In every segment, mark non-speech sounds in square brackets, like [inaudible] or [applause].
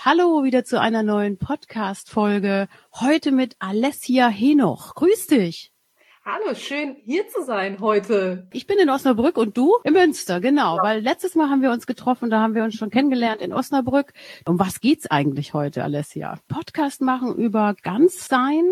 Hallo wieder zu einer neuen Podcast-Folge. Heute mit Alessia Henoch. Grüß dich. Hallo, schön hier zu sein heute. Ich bin in Osnabrück und du in Münster, genau, ja. weil letztes Mal haben wir uns getroffen, da haben wir uns schon kennengelernt in Osnabrück. Um was geht's eigentlich heute, Alessia? Podcast machen über Ganzsein,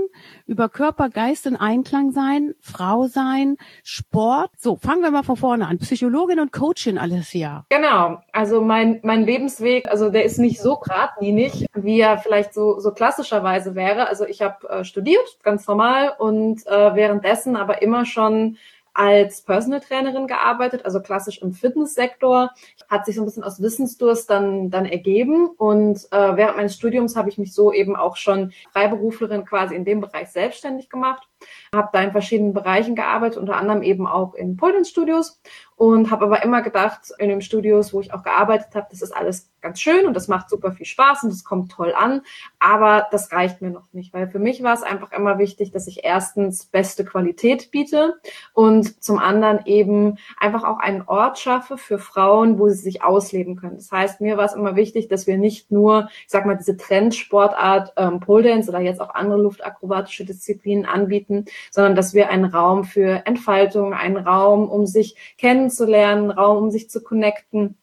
über Körper, Geist in Einklang sein, Frau sein, Sport. So, fangen wir mal von vorne an. Psychologin und Coachin, Alessia. Genau, also mein, mein Lebensweg, also der ist nicht so geradlinig, wie er vielleicht so, so klassischerweise wäre. Also ich habe äh, studiert, ganz normal, und äh, währenddessen währenddessen aber immer schon als Personal Trainerin gearbeitet, also klassisch im Fitnesssektor. Hat sich so ein bisschen aus Wissensdurst dann, dann ergeben. Und äh, während meines Studiums habe ich mich so eben auch schon Freiberuflerin quasi in dem Bereich selbstständig gemacht. Habe da in verschiedenen Bereichen gearbeitet, unter anderem eben auch in Pole Studios und habe aber immer gedacht, in den Studios, wo ich auch gearbeitet habe, das ist alles ganz schön und das macht super viel Spaß und das kommt toll an, aber das reicht mir noch nicht, weil für mich war es einfach immer wichtig, dass ich erstens beste Qualität biete und zum anderen eben einfach auch einen Ort schaffe für Frauen, wo sie sich ausleben können. Das heißt, mir war es immer wichtig, dass wir nicht nur, ich sag mal, diese Trendsportart ähm, Pole Dance oder jetzt auch andere luftakrobatische Disziplinen anbieten, sondern dass wir einen Raum für Entfaltung, einen Raum, um sich kennen kennenzulernen, Raum, um sich zu connecten,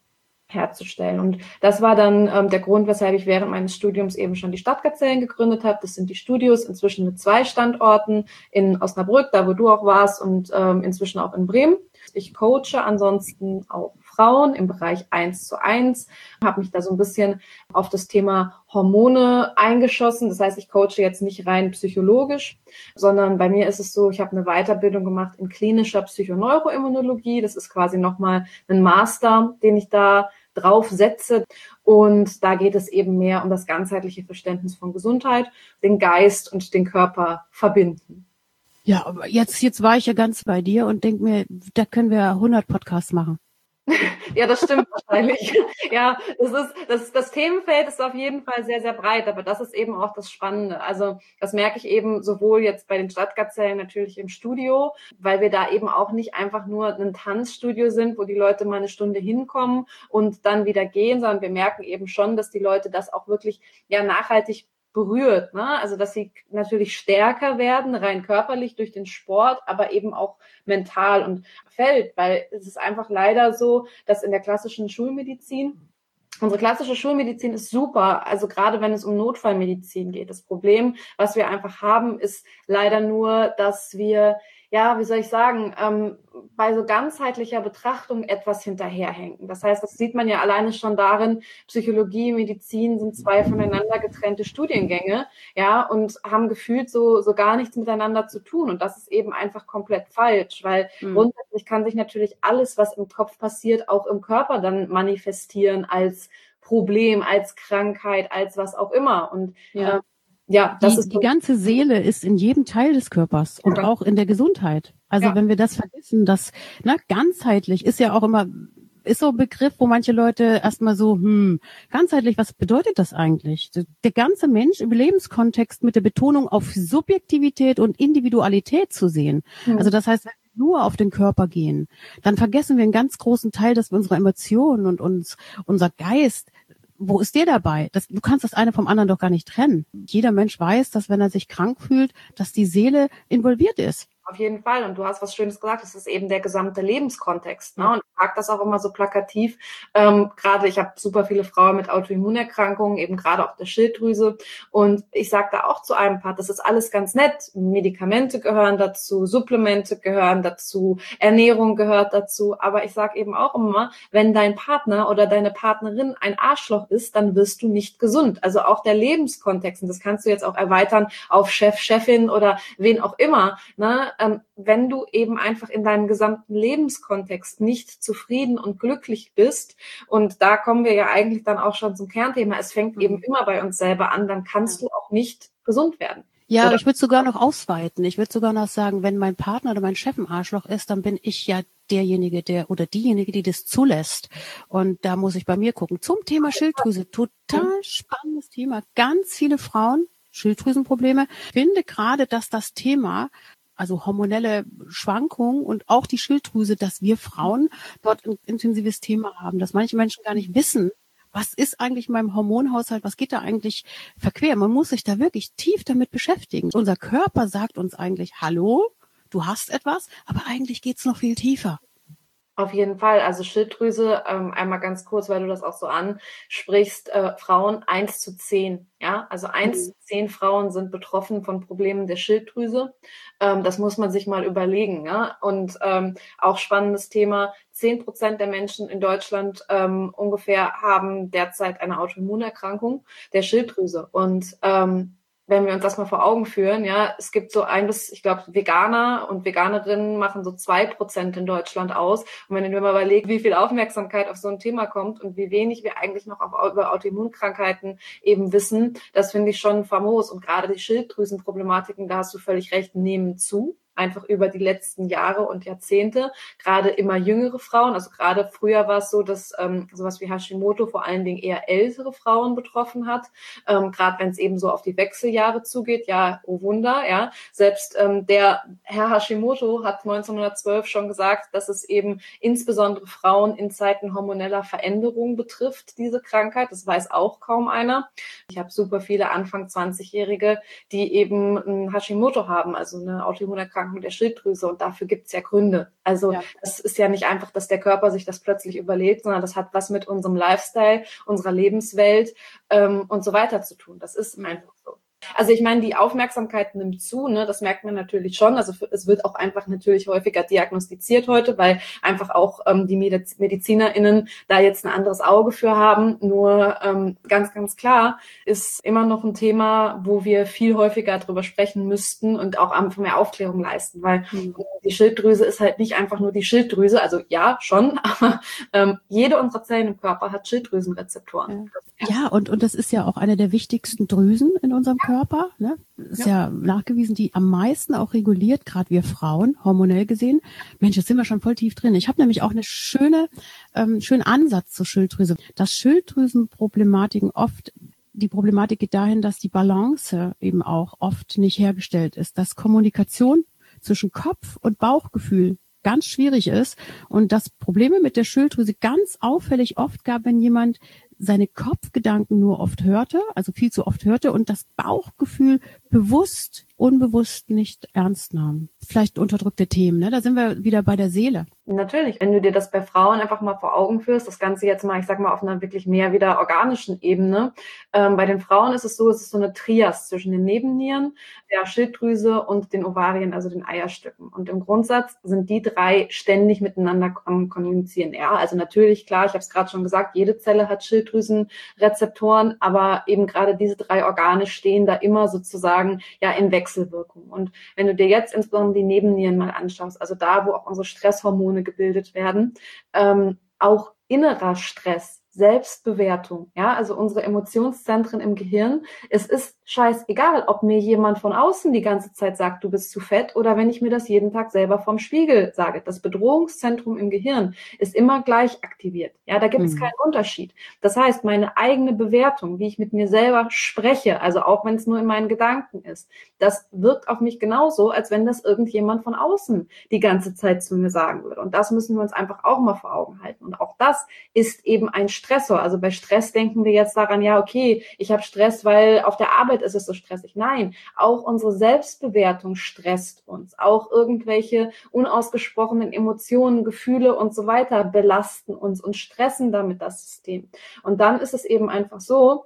herzustellen. Und das war dann ähm, der Grund, weshalb ich während meines Studiums eben schon die Stadtgazellen gegründet habe. Das sind die Studios inzwischen mit zwei Standorten in Osnabrück, da wo du auch warst, und ähm, inzwischen auch in Bremen. Ich coache ansonsten auch Frauen im Bereich 1 zu 1, habe mich da so ein bisschen auf das Thema Hormone eingeschossen. Das heißt, ich coache jetzt nicht rein psychologisch, sondern bei mir ist es so, ich habe eine Weiterbildung gemacht in klinischer Psychoneuroimmunologie. Das ist quasi nochmal ein Master, den ich da drauf setze. Und da geht es eben mehr um das ganzheitliche Verständnis von Gesundheit, den Geist und den Körper verbinden. Ja, aber jetzt, jetzt war ich ja ganz bei dir und denk mir, da können wir 100 Podcasts machen. [laughs] ja, das stimmt wahrscheinlich. [laughs] ja, das ist, das, das Themenfeld ist auf jeden Fall sehr, sehr breit, aber das ist eben auch das Spannende. Also, das merke ich eben sowohl jetzt bei den Stadtgazellen natürlich im Studio, weil wir da eben auch nicht einfach nur ein Tanzstudio sind, wo die Leute mal eine Stunde hinkommen und dann wieder gehen, sondern wir merken eben schon, dass die Leute das auch wirklich ja nachhaltig berührt. Ne? Also dass sie natürlich stärker werden, rein körperlich durch den Sport, aber eben auch mental und fällt, weil es ist einfach leider so, dass in der klassischen Schulmedizin Unsere klassische Schulmedizin ist super, also gerade wenn es um Notfallmedizin geht. Das Problem, was wir einfach haben, ist leider nur, dass wir ja, wie soll ich sagen, ähm, bei so ganzheitlicher Betrachtung etwas hinterherhängen. Das heißt, das sieht man ja alleine schon darin, Psychologie, Medizin sind zwei voneinander getrennte Studiengänge, ja, und haben gefühlt so, so gar nichts miteinander zu tun. Und das ist eben einfach komplett falsch, weil mhm. grundsätzlich kann sich natürlich alles, was im Kopf passiert, auch im Körper dann manifestieren als Problem, als Krankheit, als was auch immer. Und ja. äh, ja, das die, ist die ganze Seele ist in jedem Teil des Körpers und ja. auch in der Gesundheit. Also ja. wenn wir das vergessen, dass ne, ganzheitlich ist ja auch immer ist so ein Begriff, wo manche Leute erstmal so, hm, ganzheitlich, was bedeutet das eigentlich? Der ganze Mensch im Lebenskontext mit der Betonung auf Subjektivität und Individualität zu sehen. Mhm. Also das heißt, wenn wir nur auf den Körper gehen, dann vergessen wir einen ganz großen Teil, dass wir unsere Emotionen und uns, unser Geist wo ist der dabei? Das, du kannst das eine vom anderen doch gar nicht trennen. Jeder Mensch weiß, dass wenn er sich krank fühlt, dass die Seele involviert ist. Auf jeden Fall. Und du hast was Schönes gesagt. Das ist eben der gesamte Lebenskontext. Ne? Und ich sage das auch immer so plakativ. Ähm, gerade ich habe super viele Frauen mit Autoimmunerkrankungen, eben gerade auch der Schilddrüse. Und ich sage da auch zu einem Part, das ist alles ganz nett. Medikamente gehören dazu, Supplemente gehören dazu, Ernährung gehört dazu. Aber ich sage eben auch immer, wenn dein Partner oder deine Partnerin ein Arschloch ist, dann wirst du nicht gesund. Also auch der Lebenskontext. Und das kannst du jetzt auch erweitern auf Chef, Chefin oder wen auch immer. Ne? Ähm, wenn du eben einfach in deinem gesamten Lebenskontext nicht zufrieden und glücklich bist, und da kommen wir ja eigentlich dann auch schon zum Kernthema, es fängt eben mhm. immer bei uns selber an, dann kannst du auch nicht gesund werden. Ja, oder? ich würde sogar noch ausweiten. Ich würde sogar noch sagen, wenn mein Partner oder mein Chef ein Arschloch ist, dann bin ich ja derjenige, der oder diejenige, die das zulässt. Und da muss ich bei mir gucken. Zum Thema Schilddrüse, total spannendes Thema. Ganz viele Frauen, Schilddrüsenprobleme. Ich finde gerade, dass das Thema also hormonelle Schwankungen und auch die Schilddrüse, dass wir Frauen dort ein intensives Thema haben, dass manche Menschen gar nicht wissen, was ist eigentlich in meinem Hormonhaushalt, was geht da eigentlich verquer? Man muss sich da wirklich tief damit beschäftigen. Unser Körper sagt uns eigentlich, hallo, du hast etwas, aber eigentlich geht's noch viel tiefer. Auf jeden Fall. Also Schilddrüse, ähm, einmal ganz kurz, weil du das auch so ansprichst, äh, Frauen eins zu zehn. Ja, also eins mhm. zu zehn Frauen sind betroffen von Problemen der Schilddrüse. Ähm, das muss man sich mal überlegen. Ja? Und ähm, auch spannendes Thema, zehn Prozent der Menschen in Deutschland ähm, ungefähr haben derzeit eine Autoimmunerkrankung der Schilddrüse. Und ähm, wenn wir uns das mal vor Augen führen, ja, es gibt so ein bis, ich glaube, Veganer und Veganerinnen machen so zwei Prozent in Deutschland aus. Und wenn dir mal überlegst, wie viel Aufmerksamkeit auf so ein Thema kommt und wie wenig wir eigentlich noch auf, über Autoimmunkrankheiten eben wissen, das finde ich schon famos. Und gerade die Schilddrüsenproblematiken, da hast du völlig recht, nehmen zu einfach über die letzten Jahre und Jahrzehnte, gerade immer jüngere Frauen, also gerade früher war es so, dass ähm, sowas wie Hashimoto vor allen Dingen eher ältere Frauen betroffen hat, ähm, gerade wenn es eben so auf die Wechseljahre zugeht, ja, oh Wunder, ja, selbst ähm, der Herr Hashimoto hat 1912 schon gesagt, dass es eben insbesondere Frauen in Zeiten hormoneller Veränderung betrifft, diese Krankheit, das weiß auch kaum einer. Ich habe super viele Anfang 20-Jährige, die eben ein Hashimoto haben, also eine Autoimmunerkrankung Erkrankung der Schilddrüse und dafür gibt es ja Gründe. Also ja. das ist ja nicht einfach, dass der Körper sich das plötzlich überlegt, sondern das hat was mit unserem Lifestyle, unserer Lebenswelt ähm, und so weiter zu tun. Das ist einfach so. Also ich meine, die Aufmerksamkeit nimmt zu, ne? das merkt man natürlich schon. Also es wird auch einfach natürlich häufiger diagnostiziert heute, weil einfach auch ähm, die Mediz MedizinerInnen da jetzt ein anderes Auge für haben. Nur ähm, ganz, ganz klar ist immer noch ein Thema, wo wir viel häufiger drüber sprechen müssten und auch einfach mehr Aufklärung leisten, weil mhm. die Schilddrüse ist halt nicht einfach nur die Schilddrüse. Also ja, schon, [laughs] aber ähm, jede unserer Zellen im Körper hat Schilddrüsenrezeptoren. Ja, ja und, und das ist ja auch eine der wichtigsten Drüsen in unserem Körper. Körper, ne? ist ja. ja nachgewiesen, die am meisten auch reguliert, gerade wir Frauen, hormonell gesehen. Mensch, jetzt sind wir schon voll tief drin. Ich habe nämlich auch eine schöne, ähm, schönen Ansatz zur Schilddrüse. Dass Schilddrüsenproblematiken oft die Problematik geht dahin, dass die Balance eben auch oft nicht hergestellt ist, dass Kommunikation zwischen Kopf und Bauchgefühl ganz schwierig ist und dass Probleme mit der Schilddrüse ganz auffällig oft gab, wenn jemand seine Kopfgedanken nur oft hörte, also viel zu oft hörte und das Bauchgefühl bewusst, unbewusst nicht ernst nahm. Vielleicht unterdrückte Themen, ne? Da sind wir wieder bei der Seele. Natürlich, wenn du dir das bei Frauen einfach mal vor Augen führst, das Ganze jetzt mal, ich sag mal, auf einer wirklich mehr wieder organischen Ebene. Ähm, bei den Frauen ist es so, es ist so eine Trias zwischen den Nebennieren, der Schilddrüse und den Ovarien, also den Eierstöcken. Und im Grundsatz sind die drei ständig miteinander am Kommunizieren. Ja, also natürlich, klar, ich habe es gerade schon gesagt, jede Zelle hat Schilddrüsenrezeptoren, aber eben gerade diese drei Organe stehen da immer sozusagen ja in Wechselwirkung. Und wenn du dir jetzt insbesondere die Nebennieren mal anschaust, also da, wo auch unsere Stresshormone Hormone gebildet werden. Ähm, auch innerer Stress Selbstbewertung, ja, also unsere Emotionszentren im Gehirn. Es ist scheißegal, ob mir jemand von außen die ganze Zeit sagt, du bist zu fett oder wenn ich mir das jeden Tag selber vom Spiegel sage. Das Bedrohungszentrum im Gehirn ist immer gleich aktiviert. Ja, da gibt es mhm. keinen Unterschied. Das heißt, meine eigene Bewertung, wie ich mit mir selber spreche, also auch wenn es nur in meinen Gedanken ist, das wirkt auf mich genauso, als wenn das irgendjemand von außen die ganze Zeit zu mir sagen würde. Und das müssen wir uns einfach auch mal vor Augen halten. Und auch das ist eben ein Stressor. Also bei Stress denken wir jetzt daran, ja, okay, ich habe Stress, weil auf der Arbeit ist es so stressig. Nein, auch unsere Selbstbewertung stresst uns. Auch irgendwelche unausgesprochenen Emotionen, Gefühle und so weiter belasten uns und stressen damit das System. Und dann ist es eben einfach so,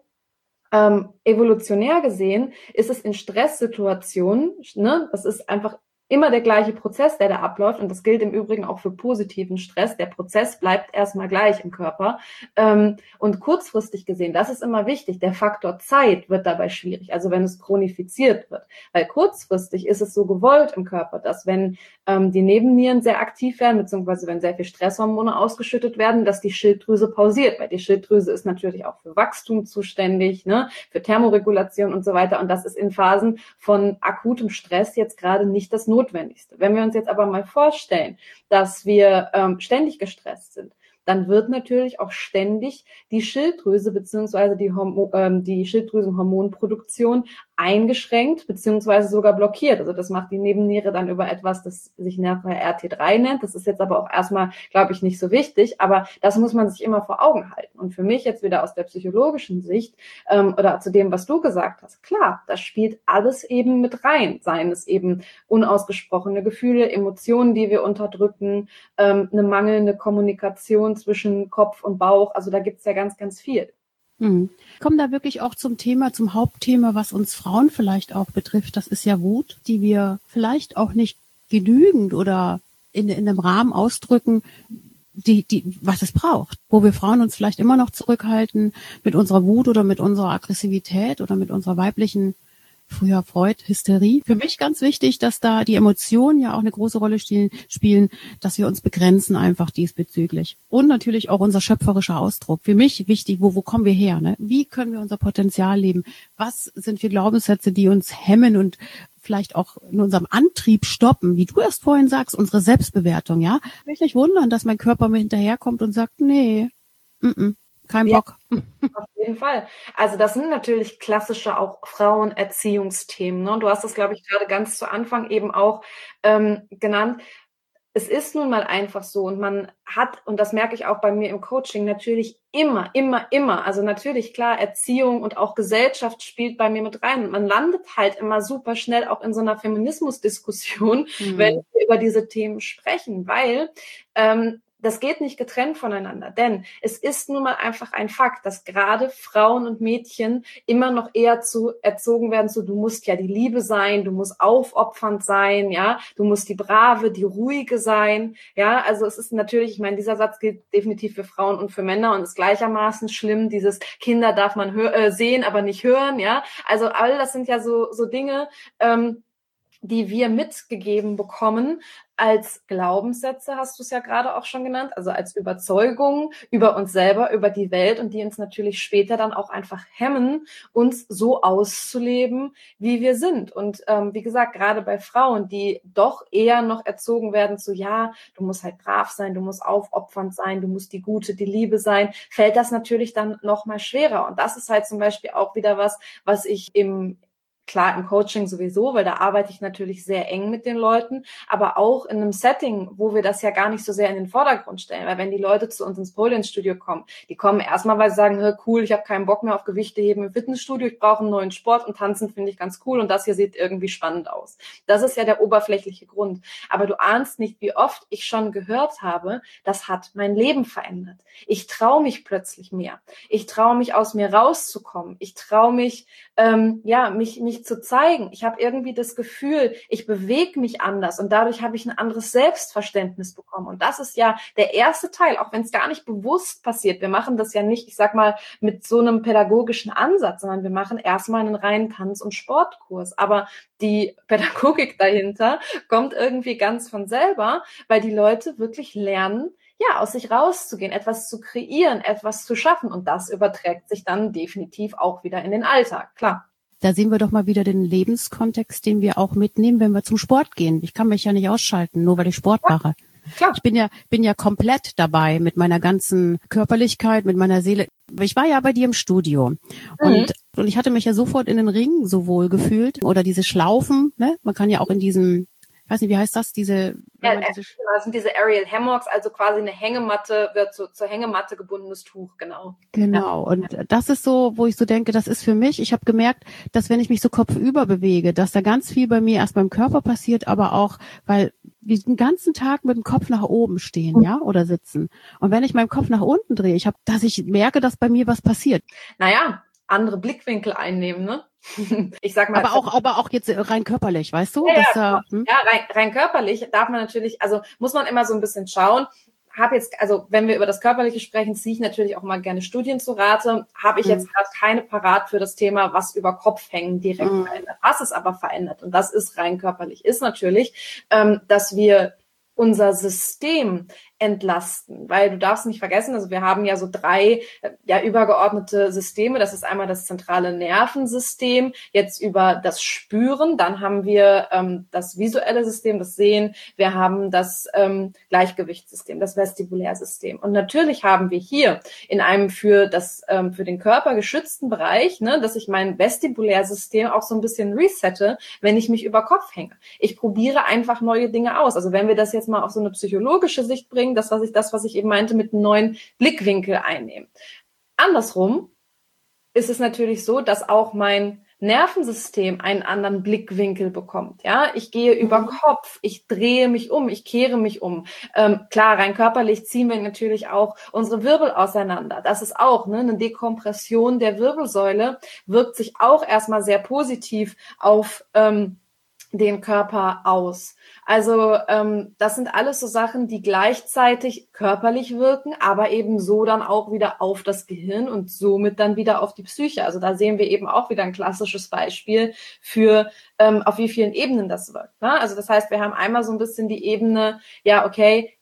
ähm, evolutionär gesehen ist es in Stresssituationen, ne, das ist einfach immer der gleiche Prozess, der da abläuft. Und das gilt im Übrigen auch für positiven Stress. Der Prozess bleibt erstmal gleich im Körper. Ähm, und kurzfristig gesehen, das ist immer wichtig, der Faktor Zeit wird dabei schwierig. Also wenn es chronifiziert wird. Weil kurzfristig ist es so gewollt im Körper, dass wenn ähm, die Nebennieren sehr aktiv werden, beziehungsweise wenn sehr viel Stresshormone ausgeschüttet werden, dass die Schilddrüse pausiert. Weil die Schilddrüse ist natürlich auch für Wachstum zuständig, ne, für Thermoregulation und so weiter. Und das ist in Phasen von akutem Stress jetzt gerade nicht das Notwendigste. Wenn wir uns jetzt aber mal vorstellen, dass wir ähm, ständig gestresst sind, dann wird natürlich auch ständig die Schilddrüse beziehungsweise die, Hormo ähm, die Schilddrüsenhormonproduktion eingeschränkt beziehungsweise sogar blockiert. Also das macht die Nebenniere dann über etwas, das sich nachher RT3 nennt. Das ist jetzt aber auch erstmal, glaube ich, nicht so wichtig, aber das muss man sich immer vor Augen halten. Und für mich jetzt wieder aus der psychologischen Sicht ähm, oder zu dem, was du gesagt hast, klar, das spielt alles eben mit rein. Seien es eben unausgesprochene Gefühle, Emotionen, die wir unterdrücken, ähm, eine mangelnde Kommunikation zwischen Kopf und Bauch. Also da gibt's ja ganz, ganz viel. Hm. Kommen da wirklich auch zum Thema, zum Hauptthema, was uns Frauen vielleicht auch betrifft. Das ist ja Wut, die wir vielleicht auch nicht genügend oder in, in einem Rahmen ausdrücken, die, die, was es braucht, wo wir Frauen uns vielleicht immer noch zurückhalten mit unserer Wut oder mit unserer Aggressivität oder mit unserer weiblichen früher Freud, Hysterie. Für mich ganz wichtig, dass da die Emotionen ja auch eine große Rolle spielen, dass wir uns begrenzen einfach diesbezüglich. Und natürlich auch unser schöpferischer Ausdruck. Für mich wichtig, wo, wo kommen wir her? Ne? Wie können wir unser Potenzial leben? Was sind für Glaubenssätze, die uns hemmen und vielleicht auch in unserem Antrieb stoppen, wie du erst vorhin sagst, unsere Selbstbewertung, ja? Ich mich nicht wundern, dass mein Körper mir hinterherkommt und sagt, nee, m -m, kein Bock. Ja, auf jeden Fall. Also das sind natürlich klassische auch Frauenerziehungsthemen. Ne? Du hast das, glaube ich, gerade ganz zu Anfang eben auch ähm, genannt. Es ist nun mal einfach so und man hat, und das merke ich auch bei mir im Coaching, natürlich immer, immer, immer, also natürlich klar, Erziehung und auch Gesellschaft spielt bei mir mit rein. Man landet halt immer super schnell auch in so einer Feminismusdiskussion, mhm. wenn wir über diese Themen sprechen, weil ähm, das geht nicht getrennt voneinander, denn es ist nun mal einfach ein Fakt, dass gerade Frauen und Mädchen immer noch eher zu erzogen werden, so du musst ja die Liebe sein, du musst aufopfernd sein, ja, du musst die brave, die ruhige sein, ja, also es ist natürlich, ich meine, dieser Satz gilt definitiv für Frauen und für Männer und ist gleichermaßen schlimm, dieses Kinder darf man äh, sehen, aber nicht hören, ja, also all das sind ja so so Dinge, ähm, die wir mitgegeben bekommen als Glaubenssätze, hast du es ja gerade auch schon genannt, also als Überzeugungen über uns selber, über die Welt und die uns natürlich später dann auch einfach hemmen, uns so auszuleben, wie wir sind. Und ähm, wie gesagt, gerade bei Frauen, die doch eher noch erzogen werden zu, ja, du musst halt brav sein, du musst aufopfernd sein, du musst die Gute, die Liebe sein, fällt das natürlich dann noch mal schwerer. Und das ist halt zum Beispiel auch wieder was, was ich im klar im Coaching sowieso, weil da arbeite ich natürlich sehr eng mit den Leuten, aber auch in einem Setting, wo wir das ja gar nicht so sehr in den Vordergrund stellen, weil wenn die Leute zu uns ins Studio kommen, die kommen erstmal, weil sie sagen, cool, ich habe keinen Bock mehr auf Gewichte heben im Fitnessstudio, ich brauche einen neuen Sport und tanzen finde ich ganz cool und das hier sieht irgendwie spannend aus. Das ist ja der oberflächliche Grund. Aber du ahnst nicht, wie oft ich schon gehört habe, das hat mein Leben verändert. Ich traue mich plötzlich mehr. Ich traue mich aus mir rauszukommen. Ich traue mich, ähm, ja, mich, mich zu zeigen. Ich habe irgendwie das Gefühl, ich bewege mich anders und dadurch habe ich ein anderes Selbstverständnis bekommen. Und das ist ja der erste Teil, auch wenn es gar nicht bewusst passiert. Wir machen das ja nicht, ich sag mal, mit so einem pädagogischen Ansatz, sondern wir machen erstmal einen reinen Tanz- und Sportkurs. Aber die [laughs] Pädagogik dahinter kommt irgendwie ganz von selber, weil die Leute wirklich lernen, ja, aus sich rauszugehen, etwas zu kreieren, etwas zu schaffen. Und das überträgt sich dann definitiv auch wieder in den Alltag, klar. Da sehen wir doch mal wieder den Lebenskontext, den wir auch mitnehmen, wenn wir zum Sport gehen. Ich kann mich ja nicht ausschalten, nur weil ich Sport ja. mache. Klar. Ich bin ja, bin ja komplett dabei mit meiner ganzen Körperlichkeit, mit meiner Seele. Ich war ja bei dir im Studio mhm. und, und ich hatte mich ja sofort in den Ringen so wohl gefühlt oder diese Schlaufen, ne? Man kann ja auch in diesem weiß nicht, wie heißt das, diese, ja, diese das sind diese Aerial Hammocks, also quasi eine Hängematte, wird so zur Hängematte gebundenes Tuch, genau. Genau, ja. und das ist so, wo ich so denke, das ist für mich, ich habe gemerkt, dass wenn ich mich so kopfüber bewege, dass da ganz viel bei mir erst beim Körper passiert, aber auch, weil wir den ganzen Tag mit dem Kopf nach oben stehen, ja, oder sitzen. Und wenn ich meinen Kopf nach unten drehe, ich habe, dass ich merke, dass bei mir was passiert. Naja, andere Blickwinkel einnehmen, ne? [laughs] Ich sag mal. Aber auch, aber auch jetzt rein körperlich, weißt du? Ja, dass, ja, hm? ja rein, rein körperlich darf man natürlich, also muss man immer so ein bisschen schauen. Habe jetzt, also wenn wir über das Körperliche sprechen, ziehe ich natürlich auch mal gerne Studien zu Rate. Habe ich mhm. jetzt gerade keine parat für das Thema, was über Kopf hängen direkt mhm. verändert. Was es aber verändert, und das ist rein körperlich, ist natürlich, ähm, dass wir unser System entlasten, weil du darfst nicht vergessen, also wir haben ja so drei ja übergeordnete Systeme. Das ist einmal das zentrale Nervensystem, jetzt über das Spüren, dann haben wir ähm, das visuelle System, das Sehen, wir haben das ähm, Gleichgewichtssystem, das Vestibulärsystem. Und natürlich haben wir hier in einem für das ähm, für den Körper geschützten Bereich, ne, dass ich mein Vestibulärsystem auch so ein bisschen resette, wenn ich mich über Kopf hänge. Ich probiere einfach neue Dinge aus. Also wenn wir das jetzt mal auf so eine psychologische Sicht bringen, bringen, das, was ich, das, was ich eben meinte, mit einem neuen Blickwinkel einnehmen. Andersrum ist es natürlich so, dass auch mein Nervensystem einen anderen Blickwinkel bekommt. Ja, ich gehe über mhm. Kopf, ich drehe mich um, ich kehre mich um. Ähm, klar, rein körperlich ziehen wir natürlich auch unsere Wirbel auseinander. Das ist auch ne, eine Dekompression der Wirbelsäule wirkt sich auch erstmal sehr positiv auf ähm, den Körper aus. Also ähm, das sind alles so Sachen, die gleichzeitig körperlich wirken, aber eben so dann auch wieder auf das Gehirn und somit dann wieder auf die Psyche. Also da sehen wir eben auch wieder ein klassisches Beispiel für ähm, auf wie vielen Ebenen das wirkt. Ne? Also das heißt, wir haben einmal so ein bisschen die Ebene, ja okay,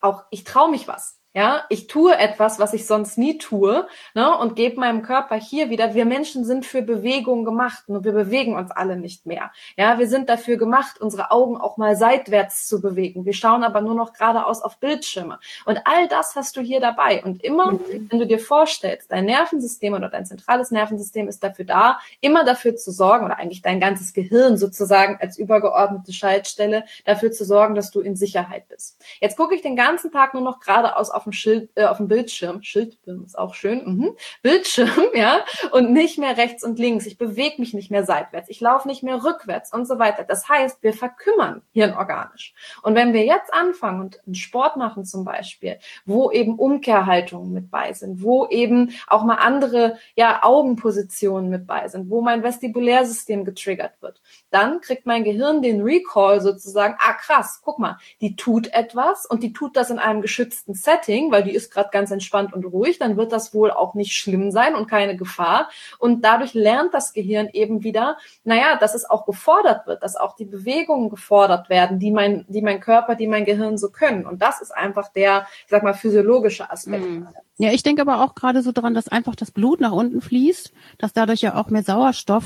auch ich traue mich was. Ja, ich tue etwas, was ich sonst nie tue, ne, und gebe meinem Körper hier wieder. Wir Menschen sind für Bewegung gemacht, nur wir bewegen uns alle nicht mehr. Ja, wir sind dafür gemacht, unsere Augen auch mal seitwärts zu bewegen. Wir schauen aber nur noch geradeaus auf Bildschirme. Und all das hast du hier dabei. Und immer, mhm. wenn du dir vorstellst, dein Nervensystem oder dein zentrales Nervensystem ist dafür da, immer dafür zu sorgen, oder eigentlich dein ganzes Gehirn sozusagen als übergeordnete Schaltstelle, dafür zu sorgen, dass du in Sicherheit bist. Jetzt gucke ich den ganzen Tag nur noch geradeaus auf dem Schild, äh, auf dem Bildschirm, Schildbildschirm ist auch schön, mhm. Bildschirm, [laughs] ja, und nicht mehr rechts und links. Ich bewege mich nicht mehr seitwärts, ich laufe nicht mehr rückwärts und so weiter. Das heißt, wir verkümmern hirnorganisch. Und wenn wir jetzt anfangen und einen Sport machen zum Beispiel, wo eben Umkehrhaltungen mit bei sind, wo eben auch mal andere ja, Augenpositionen mit bei sind, wo mein Vestibulärsystem getriggert wird, dann kriegt mein Gehirn den Recall sozusagen, ah krass, guck mal, die tut etwas und die tut das in einem geschützten Setting Setting, weil die ist gerade ganz entspannt und ruhig, dann wird das wohl auch nicht schlimm sein und keine Gefahr. Und dadurch lernt das Gehirn eben wieder, naja, dass es auch gefordert wird, dass auch die Bewegungen gefordert werden, die mein, die mein Körper, die mein Gehirn so können. Und das ist einfach der, ich sag mal, physiologische Aspekt. Mhm. Ja, ich denke aber auch gerade so daran, dass einfach das Blut nach unten fließt, dass dadurch ja auch mehr Sauerstoff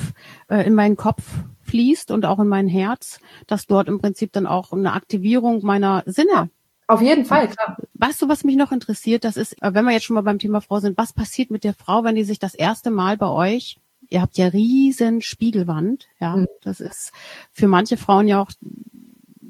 äh, in meinen Kopf fließt und auch in mein Herz, dass dort im Prinzip dann auch eine Aktivierung meiner Sinne auf jeden Fall, klar. Weißt du, was mich noch interessiert? Das ist, äh, wenn wir jetzt schon mal beim Thema Frau sind, was passiert mit der Frau, wenn die sich das erste Mal bei euch, ihr habt ja riesen Spiegelwand, ja, mhm. das ist für manche Frauen ja auch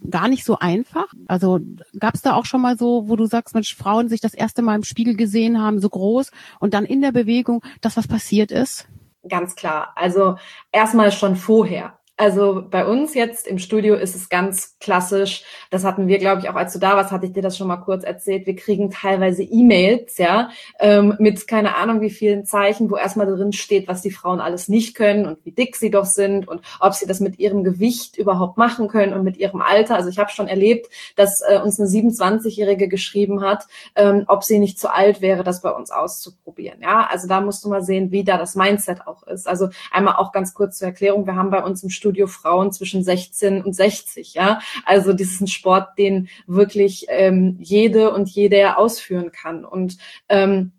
gar nicht so einfach. Also gab es da auch schon mal so, wo du sagst, Mensch, Frauen sich das erste Mal im Spiegel gesehen haben, so groß und dann in der Bewegung, dass was passiert ist? Ganz klar. Also erstmal schon vorher. Also bei uns jetzt im Studio ist es ganz klassisch. Das hatten wir, glaube ich, auch als du da warst, hatte ich dir das schon mal kurz erzählt. Wir kriegen teilweise E-Mails, ja, ähm, mit keine Ahnung wie vielen Zeichen, wo erstmal drin steht, was die Frauen alles nicht können und wie dick sie doch sind und ob sie das mit ihrem Gewicht überhaupt machen können und mit ihrem Alter. Also ich habe schon erlebt, dass äh, uns eine 27-Jährige geschrieben hat, ähm, ob sie nicht zu alt wäre, das bei uns auszuprobieren. Ja, also da musst du mal sehen, wie da das Mindset auch ist. Also einmal auch ganz kurz zur Erklärung: Wir haben bei uns im Studio Fitnessstudio Frauen zwischen 16 und 60. Ja, also das ist ein Sport, den wirklich ähm, jede und jeder ausführen kann und ähm,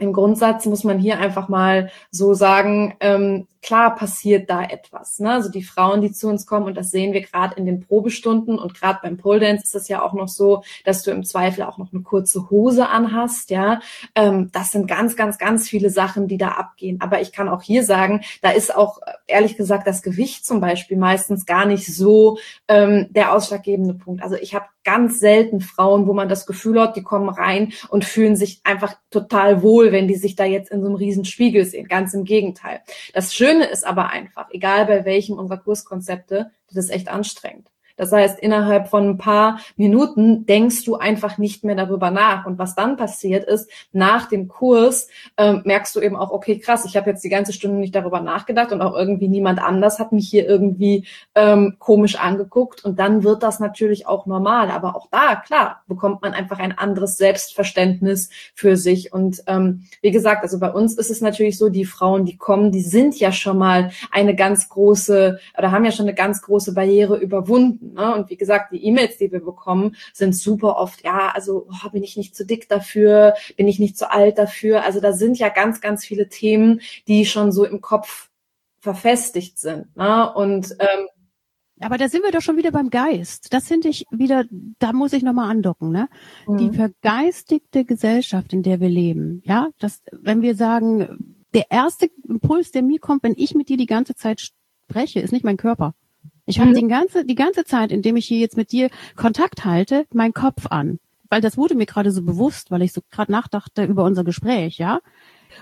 im Grundsatz muss man hier einfach mal so sagen, ähm, klar passiert da etwas. Ne? Also die Frauen, die zu uns kommen, und das sehen wir gerade in den Probestunden und gerade beim Pole Dance ist es ja auch noch so, dass du im Zweifel auch noch eine kurze Hose anhast. Ja, ähm, das sind ganz, ganz, ganz viele Sachen, die da abgehen. Aber ich kann auch hier sagen, da ist auch ehrlich gesagt das Gewicht zum Beispiel meistens gar nicht so ähm, der ausschlaggebende Punkt. Also ich habe ganz selten Frauen, wo man das Gefühl hat, die kommen rein und fühlen sich einfach total wohl, wenn die sich da jetzt in so einem riesen Spiegel sehen. Ganz im Gegenteil. Das Schöne ist aber einfach, egal bei welchem unserer Kurskonzepte, das ist echt anstrengend. Das heißt, innerhalb von ein paar Minuten denkst du einfach nicht mehr darüber nach. Und was dann passiert ist, nach dem Kurs ähm, merkst du eben auch, okay, krass, ich habe jetzt die ganze Stunde nicht darüber nachgedacht und auch irgendwie niemand anders hat mich hier irgendwie ähm, komisch angeguckt. Und dann wird das natürlich auch normal. Aber auch da, klar, bekommt man einfach ein anderes Selbstverständnis für sich. Und ähm, wie gesagt, also bei uns ist es natürlich so, die Frauen, die kommen, die sind ja schon mal eine ganz große oder haben ja schon eine ganz große Barriere überwunden. Ne? Und wie gesagt, die E-Mails, die wir bekommen, sind super oft, ja, also oh, bin ich nicht zu dick dafür, bin ich nicht zu alt dafür. Also da sind ja ganz, ganz viele Themen, die schon so im Kopf verfestigt sind. Ne? Und ähm, aber da sind wir doch schon wieder beim Geist. Das finde ich wieder, da muss ich nochmal andocken, ne? Mhm. Die vergeistigte Gesellschaft, in der wir leben, ja, das, wenn wir sagen, der erste Impuls, der mir kommt, wenn ich mit dir die ganze Zeit spreche, ist nicht mein Körper. Ich habe mhm. die ganze, die ganze Zeit, indem ich hier jetzt mit dir Kontakt halte, meinen Kopf an. Weil das wurde mir gerade so bewusst, weil ich so gerade nachdachte über unser Gespräch, ja.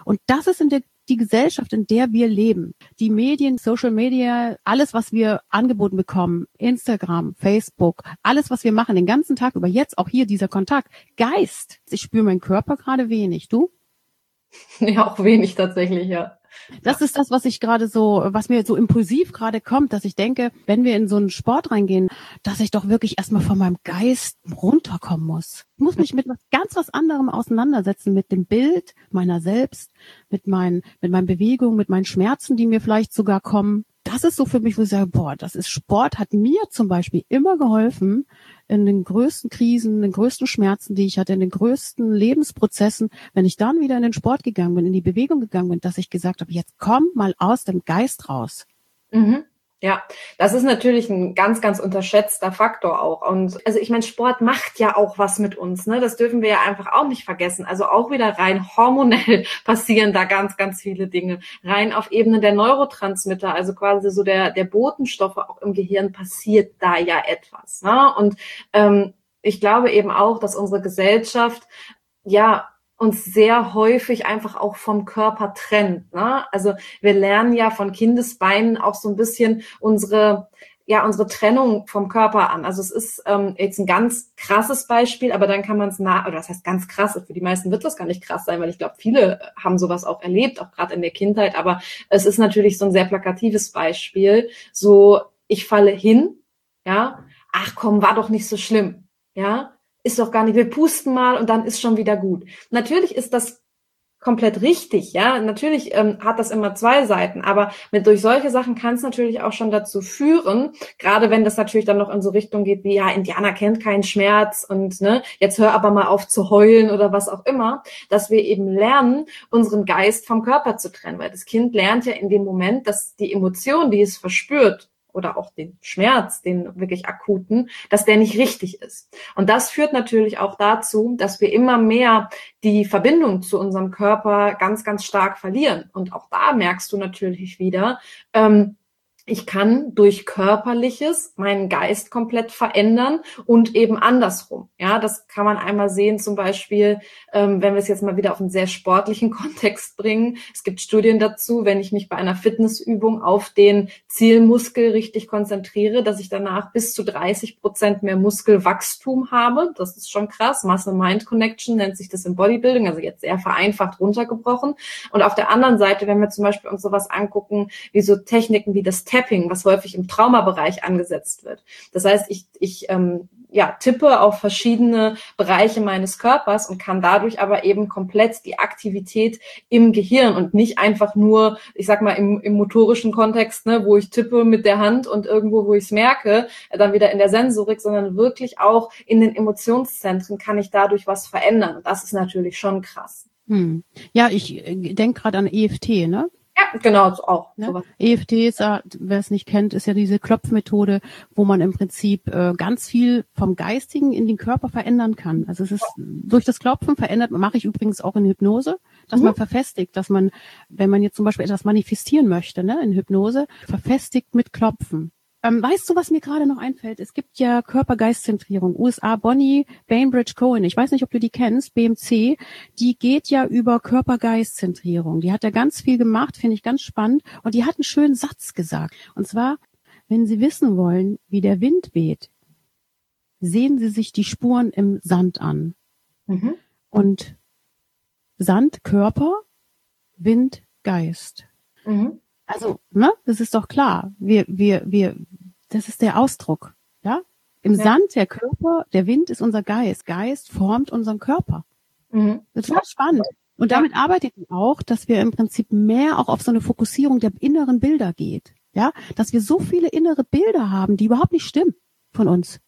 Und das ist in der die Gesellschaft, in der wir leben. Die Medien, Social Media, alles, was wir angeboten bekommen, Instagram, Facebook, alles, was wir machen, den ganzen Tag über, jetzt auch hier dieser Kontakt, Geist. Ich spüre meinen Körper gerade wenig. Du? [laughs] Ja, auch wenig tatsächlich, ja. Das ist das, was ich gerade so, was mir so impulsiv gerade kommt, dass ich denke, wenn wir in so einen Sport reingehen, dass ich doch wirklich erstmal von meinem Geist runterkommen muss. Ich muss mich mit was ganz was anderem auseinandersetzen, mit dem Bild meiner selbst, mit meinen, mit meinen Bewegungen, mit meinen Schmerzen, die mir vielleicht sogar kommen. Das ist so für mich, wo ich sage, boah, das ist Sport, hat mir zum Beispiel immer geholfen, in den größten Krisen, in den größten Schmerzen, die ich hatte, in den größten Lebensprozessen, wenn ich dann wieder in den Sport gegangen bin, in die Bewegung gegangen bin, dass ich gesagt habe, jetzt komm mal aus dem Geist raus. Mhm. Ja, das ist natürlich ein ganz, ganz unterschätzter Faktor auch. Und also ich meine, Sport macht ja auch was mit uns. Ne? Das dürfen wir ja einfach auch nicht vergessen. Also auch wieder rein hormonell [laughs] passieren da ganz, ganz viele Dinge. Rein auf Ebene der Neurotransmitter, also quasi so der, der Botenstoffe auch im Gehirn passiert da ja etwas. Ne? Und ähm, ich glaube eben auch, dass unsere Gesellschaft ja uns sehr häufig einfach auch vom Körper trennt. Ne? Also wir lernen ja von Kindesbeinen auch so ein bisschen unsere ja unsere Trennung vom Körper an. Also es ist ähm, jetzt ein ganz krasses Beispiel, aber dann kann man es nach, oder das heißt ganz krass, für die meisten wird das gar nicht krass sein, weil ich glaube, viele haben sowas auch erlebt, auch gerade in der Kindheit, aber es ist natürlich so ein sehr plakatives Beispiel. So, ich falle hin, ja, ach komm, war doch nicht so schlimm, ja, ist doch gar nicht, wir pusten mal und dann ist schon wieder gut. Natürlich ist das komplett richtig, ja. Natürlich ähm, hat das immer zwei Seiten, aber mit durch solche Sachen kann es natürlich auch schon dazu führen, gerade wenn das natürlich dann noch in so Richtung geht wie ja, Indianer kennt keinen Schmerz und ne, jetzt hör aber mal auf zu heulen oder was auch immer, dass wir eben lernen, unseren Geist vom Körper zu trennen, weil das Kind lernt ja in dem Moment, dass die Emotion, die es verspürt, oder auch den Schmerz, den wirklich akuten, dass der nicht richtig ist. Und das führt natürlich auch dazu, dass wir immer mehr die Verbindung zu unserem Körper ganz, ganz stark verlieren. Und auch da merkst du natürlich wieder, ähm, ich kann durch körperliches meinen Geist komplett verändern und eben andersrum. Ja, das kann man einmal sehen, zum Beispiel, ähm, wenn wir es jetzt mal wieder auf einen sehr sportlichen [laughs] Kontext bringen. Es gibt Studien dazu, wenn ich mich bei einer Fitnessübung auf den Zielmuskel richtig konzentriere, dass ich danach bis zu 30 Prozent mehr Muskelwachstum habe. Das ist schon krass. Muscle-Mind-Connection nennt sich das im Bodybuilding, also jetzt sehr vereinfacht runtergebrochen. Und auf der anderen Seite, wenn wir zum Beispiel uns sowas angucken, wie so Techniken wie das Tapping, was häufig im Traumabereich angesetzt wird. Das heißt, ich, ich ähm, ja, tippe auf verschiedene Bereiche meines Körpers und kann dadurch aber eben komplett die Aktivität im Gehirn und nicht einfach nur, ich sag mal, im, im motorischen Kontext, ne, wo ich tippe mit der Hand und irgendwo, wo ich es merke, dann wieder in der Sensorik, sondern wirklich auch in den Emotionszentren kann ich dadurch was verändern. Und das ist natürlich schon krass. Hm. Ja, ich äh, denke gerade an EFT, ne? Ja, genau, auch. Ne? EFT ist, wer es nicht kennt, ist ja diese Klopfmethode, wo man im Prinzip äh, ganz viel vom Geistigen in den Körper verändern kann. Also es ist durch das Klopfen verändert, mache ich übrigens auch in Hypnose, dass mhm. man verfestigt, dass man, wenn man jetzt zum Beispiel etwas manifestieren möchte, ne, in Hypnose, verfestigt mit Klopfen. Ähm, weißt du, was mir gerade noch einfällt? Es gibt ja Körper-Geist-Zentrierung. USA Bonnie Bainbridge Cohen. Ich weiß nicht, ob du die kennst. BMC. Die geht ja über Körper-Geist-Zentrierung. Die hat ja ganz viel gemacht, finde ich ganz spannend. Und die hat einen schönen Satz gesagt. Und zwar, Wenn Sie wissen wollen, wie der Wind weht, sehen Sie sich die Spuren im Sand an. Mhm. Und Sand Körper, Wind Geist. Mhm. Also, ne, das ist doch klar. Wir, wir, wir, das ist der Ausdruck, ja? Im ja. Sand der Körper, der Wind ist unser Geist. Geist formt unseren Körper. Mhm. Das ist ja. spannend. Und damit ja. arbeitet auch, dass wir im Prinzip mehr auch auf so eine Fokussierung der inneren Bilder geht. Ja, dass wir so viele innere Bilder haben, die überhaupt nicht stimmen von uns.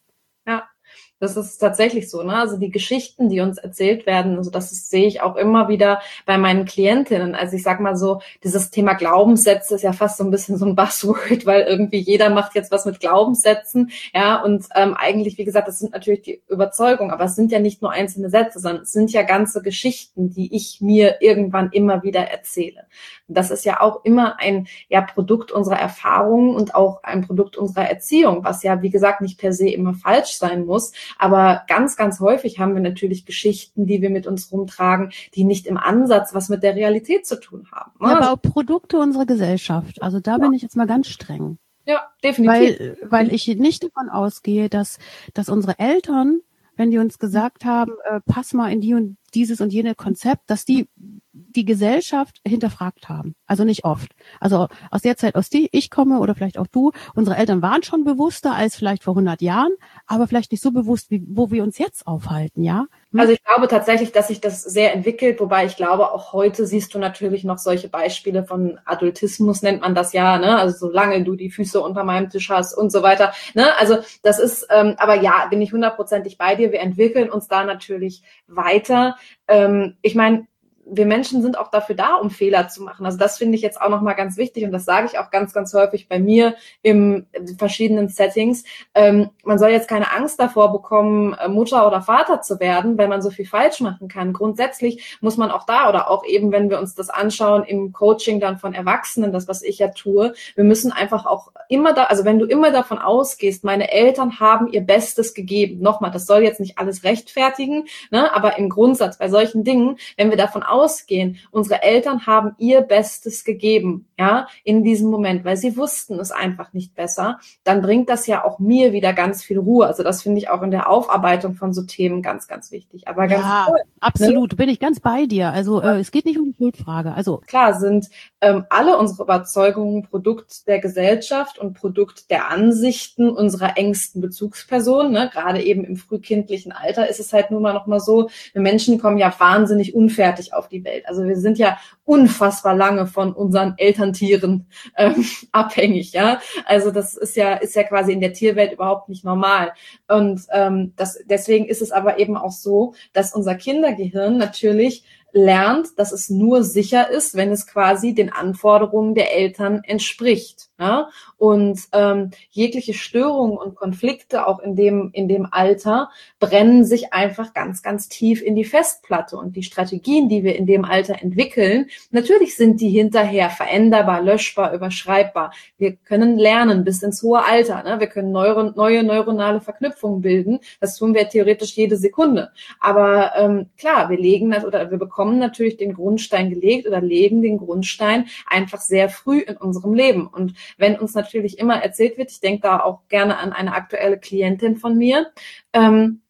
Das ist tatsächlich so, ne? Also die Geschichten, die uns erzählt werden, also das ist, sehe ich auch immer wieder bei meinen Klientinnen. Also ich sag mal so, dieses Thema Glaubenssätze ist ja fast so ein bisschen so ein Buzzword, weil irgendwie jeder macht jetzt was mit Glaubenssätzen, ja. Und ähm, eigentlich, wie gesagt, das sind natürlich die Überzeugungen, aber es sind ja nicht nur einzelne Sätze, sondern es sind ja ganze Geschichten, die ich mir irgendwann immer wieder erzähle. Das ist ja auch immer ein ja, Produkt unserer Erfahrungen und auch ein Produkt unserer Erziehung, was ja, wie gesagt, nicht per se immer falsch sein muss. Aber ganz, ganz häufig haben wir natürlich Geschichten, die wir mit uns rumtragen, die nicht im Ansatz was mit der Realität zu tun haben. Ja, aber auch Produkte unserer Gesellschaft. Also da ja. bin ich jetzt mal ganz streng. Ja, definitiv. Weil, weil ich nicht davon ausgehe, dass, dass unsere Eltern, wenn die uns gesagt haben, äh, pass mal in die und dieses und jene Konzept, dass die die Gesellschaft hinterfragt haben. Also nicht oft. Also aus der Zeit, aus die ich komme oder vielleicht auch du, unsere Eltern waren schon bewusster als vielleicht vor 100 Jahren, aber vielleicht nicht so bewusst, wie, wo wir uns jetzt aufhalten, ja? Hm? Also ich glaube tatsächlich, dass sich das sehr entwickelt, wobei ich glaube, auch heute siehst du natürlich noch solche Beispiele von Adultismus, nennt man das ja, ne? Also solange du die Füße unter meinem Tisch hast und so weiter. Ne? Also das ist, ähm, aber ja, bin ich hundertprozentig bei dir. Wir entwickeln uns da natürlich weiter. Ähm, ich meine, wir Menschen sind auch dafür da, um Fehler zu machen. Also das finde ich jetzt auch nochmal ganz wichtig und das sage ich auch ganz, ganz häufig bei mir im verschiedenen Settings. Ähm, man soll jetzt keine Angst davor bekommen, äh, Mutter oder Vater zu werden, weil man so viel falsch machen kann. Grundsätzlich muss man auch da oder auch eben, wenn wir uns das anschauen im Coaching dann von Erwachsenen, das, was ich ja tue, wir müssen einfach auch immer da, also wenn du immer davon ausgehst, meine Eltern haben ihr Bestes gegeben. Nochmal, das soll jetzt nicht alles rechtfertigen, ne, aber im Grundsatz bei solchen Dingen, wenn wir davon ausgehen, ausgehen. Unsere Eltern haben ihr Bestes gegeben, ja, in diesem Moment, weil sie wussten es einfach nicht besser. Dann bringt das ja auch mir wieder ganz viel Ruhe. Also das finde ich auch in der Aufarbeitung von so Themen ganz, ganz wichtig. Aber ganz ja, cool, ne? absolut, ne? bin ich ganz bei dir. Also äh, es geht nicht um die Schuldfrage. Also klar sind ähm, alle unsere Überzeugungen Produkt der Gesellschaft und Produkt der Ansichten unserer engsten Bezugspersonen. Ne? Gerade eben im frühkindlichen Alter ist es halt nun mal noch mal so, wir Menschen kommen ja wahnsinnig unfertig auf die Welt. Also wir sind ja unfassbar lange von unseren Elterntieren ähm, [laughs] abhängig, ja. Also das ist ja ist ja quasi in der Tierwelt überhaupt nicht normal. Und ähm, das, deswegen ist es aber eben auch so, dass unser Kindergehirn natürlich lernt, dass es nur sicher ist, wenn es quasi den Anforderungen der Eltern entspricht. Ja? Und ähm, jegliche Störungen und Konflikte auch in dem, in dem Alter brennen sich einfach ganz, ganz tief in die Festplatte. Und die Strategien, die wir in dem Alter entwickeln, natürlich sind die hinterher veränderbar, löschbar, überschreibbar. Wir können lernen bis ins hohe Alter. Ne? Wir können neue, neue neuronale Verknüpfungen bilden. Das tun wir theoretisch jede Sekunde. Aber ähm, klar, wir legen das oder wir bekommen natürlich den Grundstein gelegt oder legen den Grundstein einfach sehr früh in unserem Leben. Und wenn uns natürlich immer erzählt wird, ich denke da auch gerne an eine aktuelle Klientin von mir, ähm,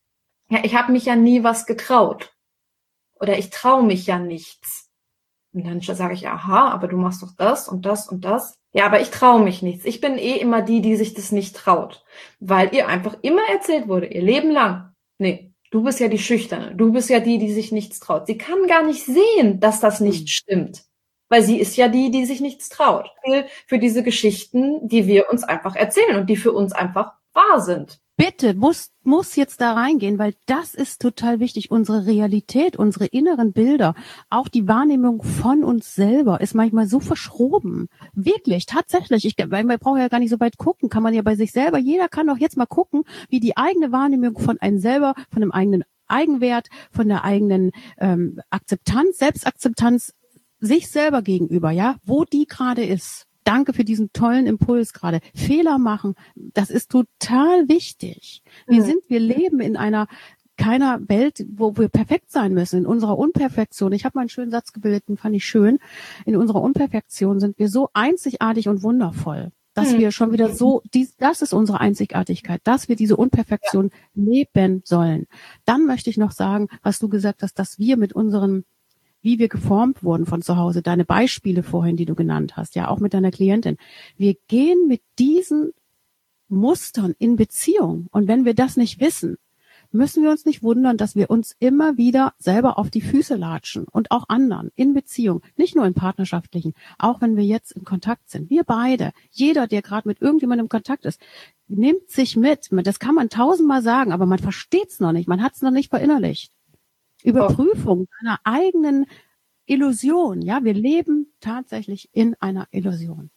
ja, ich habe mich ja nie was getraut oder ich traue mich ja nichts. Und dann sage ich, aha, aber du machst doch das und das und das. Ja, aber ich traue mich nichts. Ich bin eh immer die, die sich das nicht traut, weil ihr einfach immer erzählt wurde, ihr Leben lang. Nee, du bist ja die Schüchterne. Du bist ja die, die sich nichts traut. Sie kann gar nicht sehen, dass das nicht hm. stimmt weil sie ist ja die, die sich nichts traut. Für diese Geschichten, die wir uns einfach erzählen und die für uns einfach wahr sind. Bitte, muss, muss jetzt da reingehen, weil das ist total wichtig. Unsere Realität, unsere inneren Bilder, auch die Wahrnehmung von uns selber ist manchmal so verschroben. Wirklich, tatsächlich. Ich, weil man braucht ja gar nicht so weit gucken, kann man ja bei sich selber, jeder kann doch jetzt mal gucken, wie die eigene Wahrnehmung von einem selber, von dem eigenen Eigenwert, von der eigenen ähm, Akzeptanz, Selbstakzeptanz sich selber gegenüber, ja, wo die gerade ist. Danke für diesen tollen Impuls gerade. Fehler machen, das ist total wichtig. Wir mhm. sind, wir leben in einer keiner Welt, wo wir perfekt sein müssen, in unserer Unperfektion. Ich habe mal einen schönen Satz gebildet, den fand ich schön. In unserer Unperfektion sind wir so einzigartig und wundervoll dass hm. wir schon wieder so, dies, das ist unsere Einzigartigkeit, dass wir diese Unperfektion ja. leben sollen. Dann möchte ich noch sagen, was du gesagt hast, dass wir mit unseren wie wir geformt wurden von zu Hause, deine Beispiele vorhin, die du genannt hast, ja auch mit deiner Klientin. Wir gehen mit diesen Mustern in Beziehung. Und wenn wir das nicht wissen, müssen wir uns nicht wundern, dass wir uns immer wieder selber auf die Füße latschen und auch anderen in Beziehung, nicht nur in partnerschaftlichen, auch wenn wir jetzt in Kontakt sind. Wir beide, jeder, der gerade mit irgendjemandem in Kontakt ist, nimmt sich mit. Das kann man tausendmal sagen, aber man versteht es noch nicht, man hat es noch nicht verinnerlicht. Überprüfung einer eigenen Illusion. Ja, wir leben tatsächlich in einer Illusion.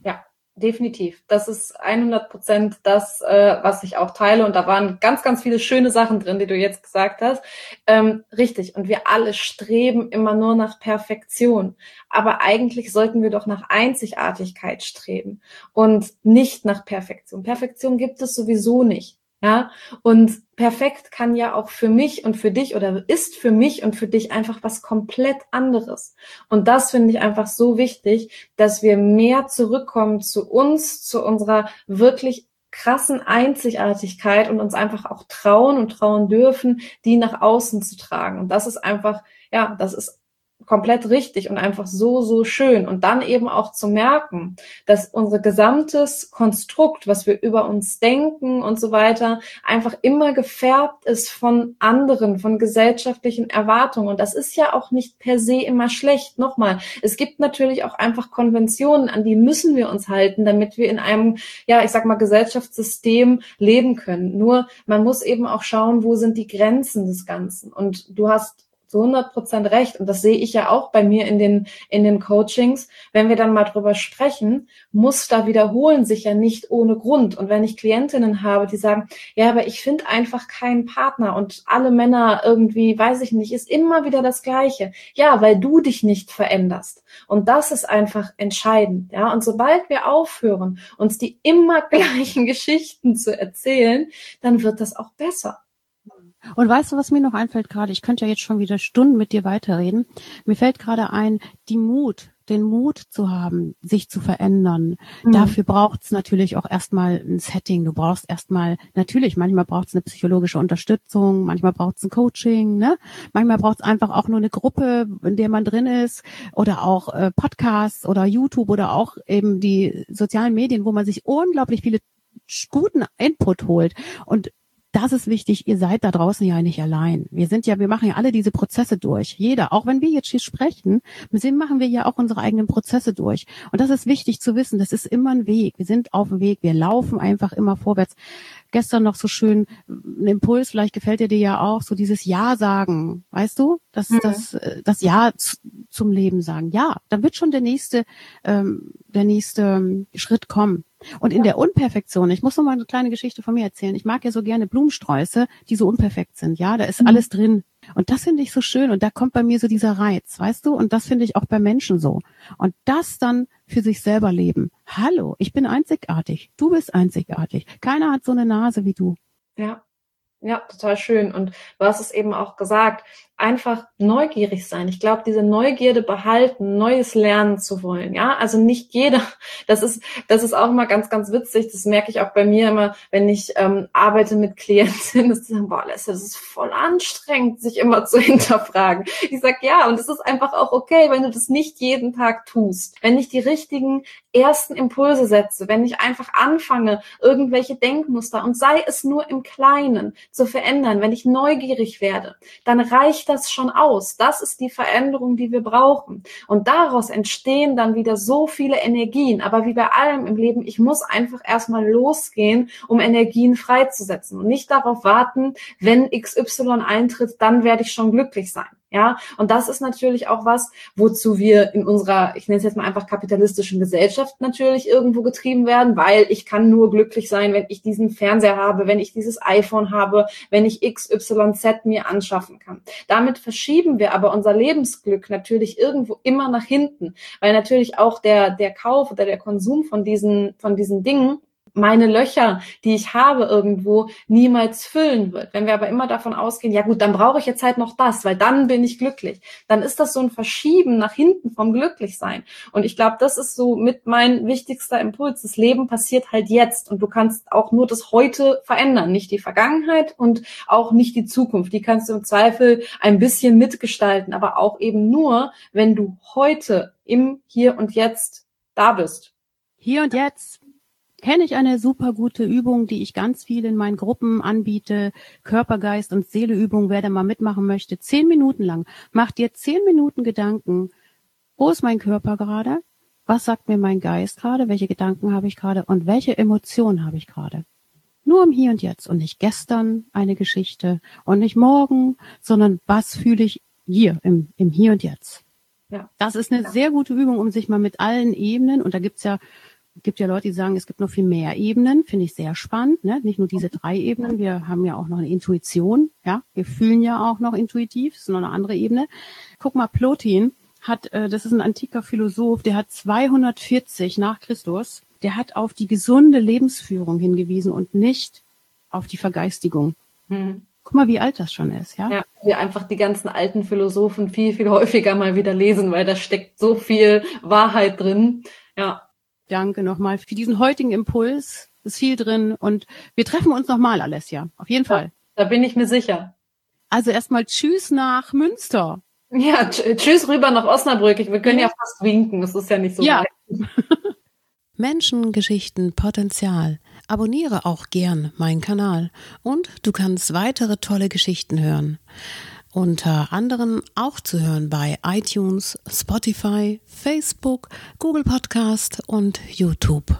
Ja, definitiv. Das ist 100 Prozent das, äh, was ich auch teile. Und da waren ganz, ganz viele schöne Sachen drin, die du jetzt gesagt hast. Ähm, richtig. Und wir alle streben immer nur nach Perfektion. Aber eigentlich sollten wir doch nach Einzigartigkeit streben und nicht nach Perfektion. Perfektion gibt es sowieso nicht. Ja, und perfekt kann ja auch für mich und für dich oder ist für mich und für dich einfach was komplett anderes. Und das finde ich einfach so wichtig, dass wir mehr zurückkommen zu uns, zu unserer wirklich krassen Einzigartigkeit und uns einfach auch trauen und trauen dürfen, die nach außen zu tragen. Und das ist einfach, ja, das ist komplett richtig und einfach so, so schön. Und dann eben auch zu merken, dass unser gesamtes Konstrukt, was wir über uns denken und so weiter, einfach immer gefärbt ist von anderen, von gesellschaftlichen Erwartungen. Und das ist ja auch nicht per se immer schlecht. Nochmal, es gibt natürlich auch einfach Konventionen, an die müssen wir uns halten, damit wir in einem, ja, ich sag mal, Gesellschaftssystem leben können. Nur man muss eben auch schauen, wo sind die Grenzen des Ganzen. Und du hast zu 100 Prozent recht. Und das sehe ich ja auch bei mir in den, in den Coachings. Wenn wir dann mal drüber sprechen, Muster wiederholen sich ja nicht ohne Grund. Und wenn ich Klientinnen habe, die sagen, ja, aber ich finde einfach keinen Partner und alle Männer irgendwie, weiß ich nicht, ist immer wieder das Gleiche. Ja, weil du dich nicht veränderst. Und das ist einfach entscheidend. Ja, und sobald wir aufhören, uns die immer [laughs] gleichen Geschichten zu erzählen, dann wird das auch besser. Und weißt du, was mir noch einfällt gerade? Ich könnte ja jetzt schon wieder Stunden mit dir weiterreden. Mir fällt gerade ein, die Mut, den Mut zu haben, sich zu verändern. Mhm. Dafür braucht es natürlich auch erstmal ein Setting. Du brauchst erstmal, natürlich, manchmal braucht es eine psychologische Unterstützung, manchmal braucht es ein Coaching, ne? Manchmal braucht es einfach auch nur eine Gruppe, in der man drin ist, oder auch äh, Podcasts oder YouTube oder auch eben die sozialen Medien, wo man sich unglaublich viele guten Input holt. Und das ist wichtig, ihr seid da draußen ja nicht allein. Wir sind ja, wir machen ja alle diese Prozesse durch. Jeder, auch wenn wir jetzt hier sprechen, machen wir ja auch unsere eigenen Prozesse durch. Und das ist wichtig zu wissen, das ist immer ein Weg. Wir sind auf dem Weg, wir laufen einfach immer vorwärts. Gestern noch so schön ein Impuls, vielleicht gefällt dir dir ja auch, so dieses Ja sagen, weißt du? Das, mhm. das, äh, das Ja zum Leben sagen. Ja, dann wird schon der nächste, ähm, der nächste ähm, Schritt kommen. Und in ja. der Unperfektion, ich muss noch mal eine kleine Geschichte von mir erzählen. Ich mag ja so gerne Blumensträuße, die so unperfekt sind. Ja, da ist mhm. alles drin. Und das finde ich so schön. Und da kommt bei mir so dieser Reiz, weißt du? Und das finde ich auch bei Menschen so. Und das dann für sich selber leben. Hallo, ich bin einzigartig. Du bist einzigartig. Keiner hat so eine Nase wie du. Ja. Ja, total schön. Und du hast es eben auch gesagt einfach neugierig sein. Ich glaube, diese Neugierde behalten, Neues lernen zu wollen. Ja, also nicht jeder. [laughs] Das ist, das ist auch immer ganz, ganz witzig. Das merke ich auch bei mir immer, wenn ich ähm, arbeite mit Klientinnen, [laughs] dass sie sagen, boah, das ist voll anstrengend, sich immer zu [laughs] hinterfragen. Ich sag ja, und es ist einfach auch okay, wenn du das nicht jeden Tag tust. Wenn ich die richtigen ersten Impulse setze, wenn ich einfach anfange, irgendwelche Denkmuster und sei es nur im Kleinen zu verändern, wenn ich neugierig werde, dann reicht das schon aus. Das ist die Veränderung, die wir brauchen. Und daraus entstehen dann wieder so viele Energien. Aber wie bei allem im Leben, ich muss einfach erstmal losgehen, um Energien freizusetzen und nicht darauf warten, wenn XY eintritt, dann werde ich schon glücklich sein. Ja, und das ist natürlich auch was, wozu wir in unserer, ich nenne es jetzt mal einfach kapitalistischen Gesellschaft natürlich irgendwo getrieben werden, weil ich kann nur glücklich sein, wenn ich diesen Fernseher habe, wenn ich dieses iPhone habe, wenn ich XYZ mir anschaffen kann. Damit verschieben wir aber unser Lebensglück natürlich irgendwo immer nach hinten, weil natürlich auch der, der Kauf oder der Konsum von diesen, von diesen Dingen meine Löcher, die ich habe irgendwo, niemals füllen wird. Wenn wir aber immer davon ausgehen, ja gut, dann brauche ich jetzt halt noch das, weil dann bin ich glücklich, dann ist das so ein Verschieben nach hinten vom Glücklichsein. Und ich glaube, das ist so mit mein wichtigster Impuls. Das Leben passiert halt jetzt und du kannst auch nur das Heute verändern, nicht die Vergangenheit und auch nicht die Zukunft. Die kannst du im Zweifel ein bisschen mitgestalten, aber auch eben nur, wenn du heute im Hier und Jetzt da bist. Hier und jetzt kenne ich eine super gute Übung, die ich ganz viel in meinen Gruppen anbiete. Körpergeist und Seeleübung, wer da mal mitmachen möchte. Zehn Minuten lang. Mach dir zehn Minuten Gedanken. Wo ist mein Körper gerade? Was sagt mir mein Geist gerade? Welche Gedanken habe ich gerade? Und welche Emotionen habe ich gerade? Nur im Hier und Jetzt und nicht gestern eine Geschichte und nicht morgen, sondern was fühle ich hier im, im Hier und Jetzt. Ja. Das ist eine ja. sehr gute Übung, um sich mal mit allen Ebenen, und da gibt's ja gibt ja Leute, die sagen, es gibt noch viel mehr Ebenen, finde ich sehr spannend. Ne? Nicht nur diese drei Ebenen, wir haben ja auch noch eine Intuition, ja, wir fühlen ja auch noch intuitiv, das ist noch eine andere Ebene. Guck mal, Plotin hat, äh, das ist ein antiker Philosoph, der hat 240 nach Christus, der hat auf die gesunde Lebensführung hingewiesen und nicht auf die Vergeistigung. Hm. Guck mal, wie alt das schon ist, ja? Ja, wir einfach die ganzen alten Philosophen viel, viel häufiger mal wieder lesen, weil da steckt so viel Wahrheit drin. Ja, Danke nochmal für diesen heutigen Impuls. Ist viel drin und wir treffen uns nochmal, Alessia. Auf jeden Fall. Da bin ich mir sicher. Also erstmal Tschüss nach Münster. Ja, tschüss rüber nach Osnabrück. Wir können ja, ja fast winken. Das ist ja nicht so ja. [laughs] Menschen, Geschichten, Potenzial. Abonniere auch gern meinen Kanal und du kannst weitere tolle Geschichten hören unter anderem auch zu hören bei iTunes, Spotify, Facebook, Google Podcast und YouTube.